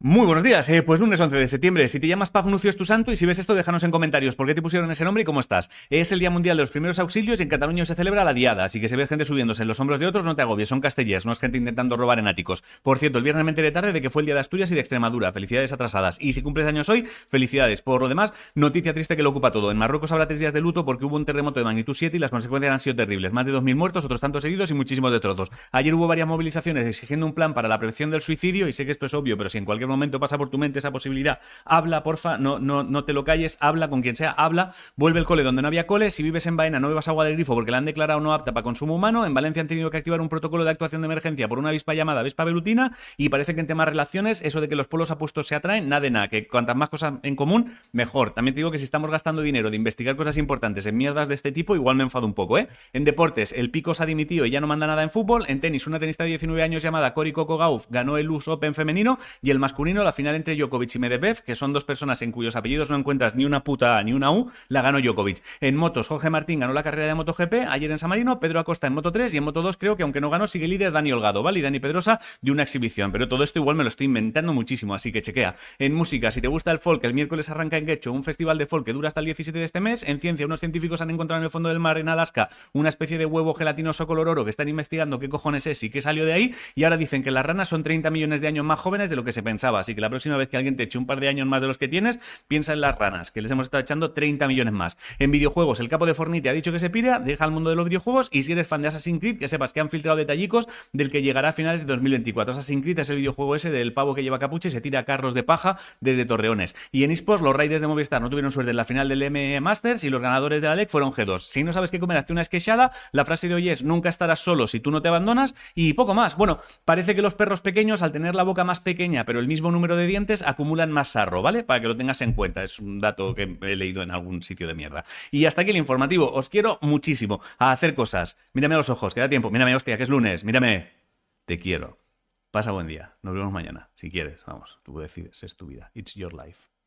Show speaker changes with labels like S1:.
S1: Muy buenos días, eh, pues lunes 11 de septiembre. Si te llamas Pafnucio es tu santo y si ves esto déjanos en comentarios por qué te pusieron ese nombre y cómo estás. Es el Día Mundial de los Primeros Auxilios y en Cataluña se celebra la Diada, así que si ves gente subiéndose en los hombros de otros no te agobies, son castellers, no es gente intentando robar en áticos. Por cierto, el viernes me enteré tarde de que fue el Día de Asturias y de Extremadura, felicidades atrasadas. Y si cumples años hoy, felicidades. Por lo demás, noticia triste que lo ocupa todo. En Marruecos habrá tres días de luto porque hubo un terremoto de magnitud 7 y las consecuencias han sido terribles. Más de 2.000 muertos, otros tantos heridos y muchísimos de trozos. Ayer hubo varias movilizaciones exigiendo un plan para la prevención del suicidio y sé que esto es obvio, pero si en cualquier momento pasa por tu mente esa posibilidad, habla, porfa, no, no, no te lo calles, habla con quien sea, habla, vuelve el cole donde no había cole, si vives en Baena no bebas agua del grifo porque la han declarado no apta para consumo humano, en Valencia han tenido que activar un protocolo de actuación de emergencia por una avispa llamada avispa velutina y parece que en temas relaciones, eso de que los polos apuestos se atraen, nada de nada, que cuantas más cosas en común, mejor. También te digo que si estamos gastando dinero de investigar cosas importantes en mierdas de este tipo, igual me enfado un poco, ¿eh? En deportes, el Pico se ha dimitido y ya no manda nada en fútbol, en tenis, una tenista de 19 años llamada Cory Coco Gauff ganó el US Open femenino y el masculino, la final entre Djokovic y Medvedev que son dos personas en cuyos apellidos no encuentras ni una puta A ni una U, la ganó Djokovic. En motos, Jorge Martín ganó la carrera de MotoGP ayer en San Marino, Pedro Acosta en Moto 3 y en Moto 2 creo que aunque no ganó sigue líder Dani Holgado, ¿vale? Y Dani Pedrosa de una exhibición, pero todo esto igual me lo estoy inventando muchísimo, así que chequea. En música, si te gusta el folk, el miércoles arranca en Quecho un festival de folk que dura hasta el 17 de este mes. En ciencia, unos científicos han encontrado en el fondo del mar en Alaska una especie de huevo gelatinoso color oro que están investigando qué cojones es y qué salió de ahí y ahora dicen que las ranas son 30 millones de años más jóvenes de lo que se pensaba, así que la próxima vez que alguien te eche un par de años más de los que tienes piensa en las ranas, que les hemos estado echando 30 millones más. En videojuegos, el capo de Fornite ha dicho que se pira, deja al mundo de los videojuegos y si eres fan de Assassin's Creed, que sepas que han filtrado detallicos del que llegará a finales de 2024. Assassin's Creed es el videojuego ese del pavo que lleva capucha y se tira carros de paja desde Torreones. Y en esports, los Raiders de Movistar no tuvieron suerte en la final del M Masters y los ganadores de la LEC fueron G2. Si no sabes qué comer, hazte una esquechada. La frase de hoy es: nunca estarás solo si tú no te abandonas. Y poco más. Bueno, parece que los perros pequeños, al tener la boca más pequeña pero el mismo número de dientes, acumulan más sarro, ¿vale? Para que lo tengas en cuenta. Es un dato que he leído en algún sitio de mierda. Y hasta aquí el informativo. Os quiero muchísimo a hacer cosas. Mírame a los ojos, queda tiempo. Mírame, hostia, que es lunes. Mírame. Te quiero. Pasa buen día. Nos vemos mañana. Si quieres, vamos. Tú decides. Es tu vida. It's your life.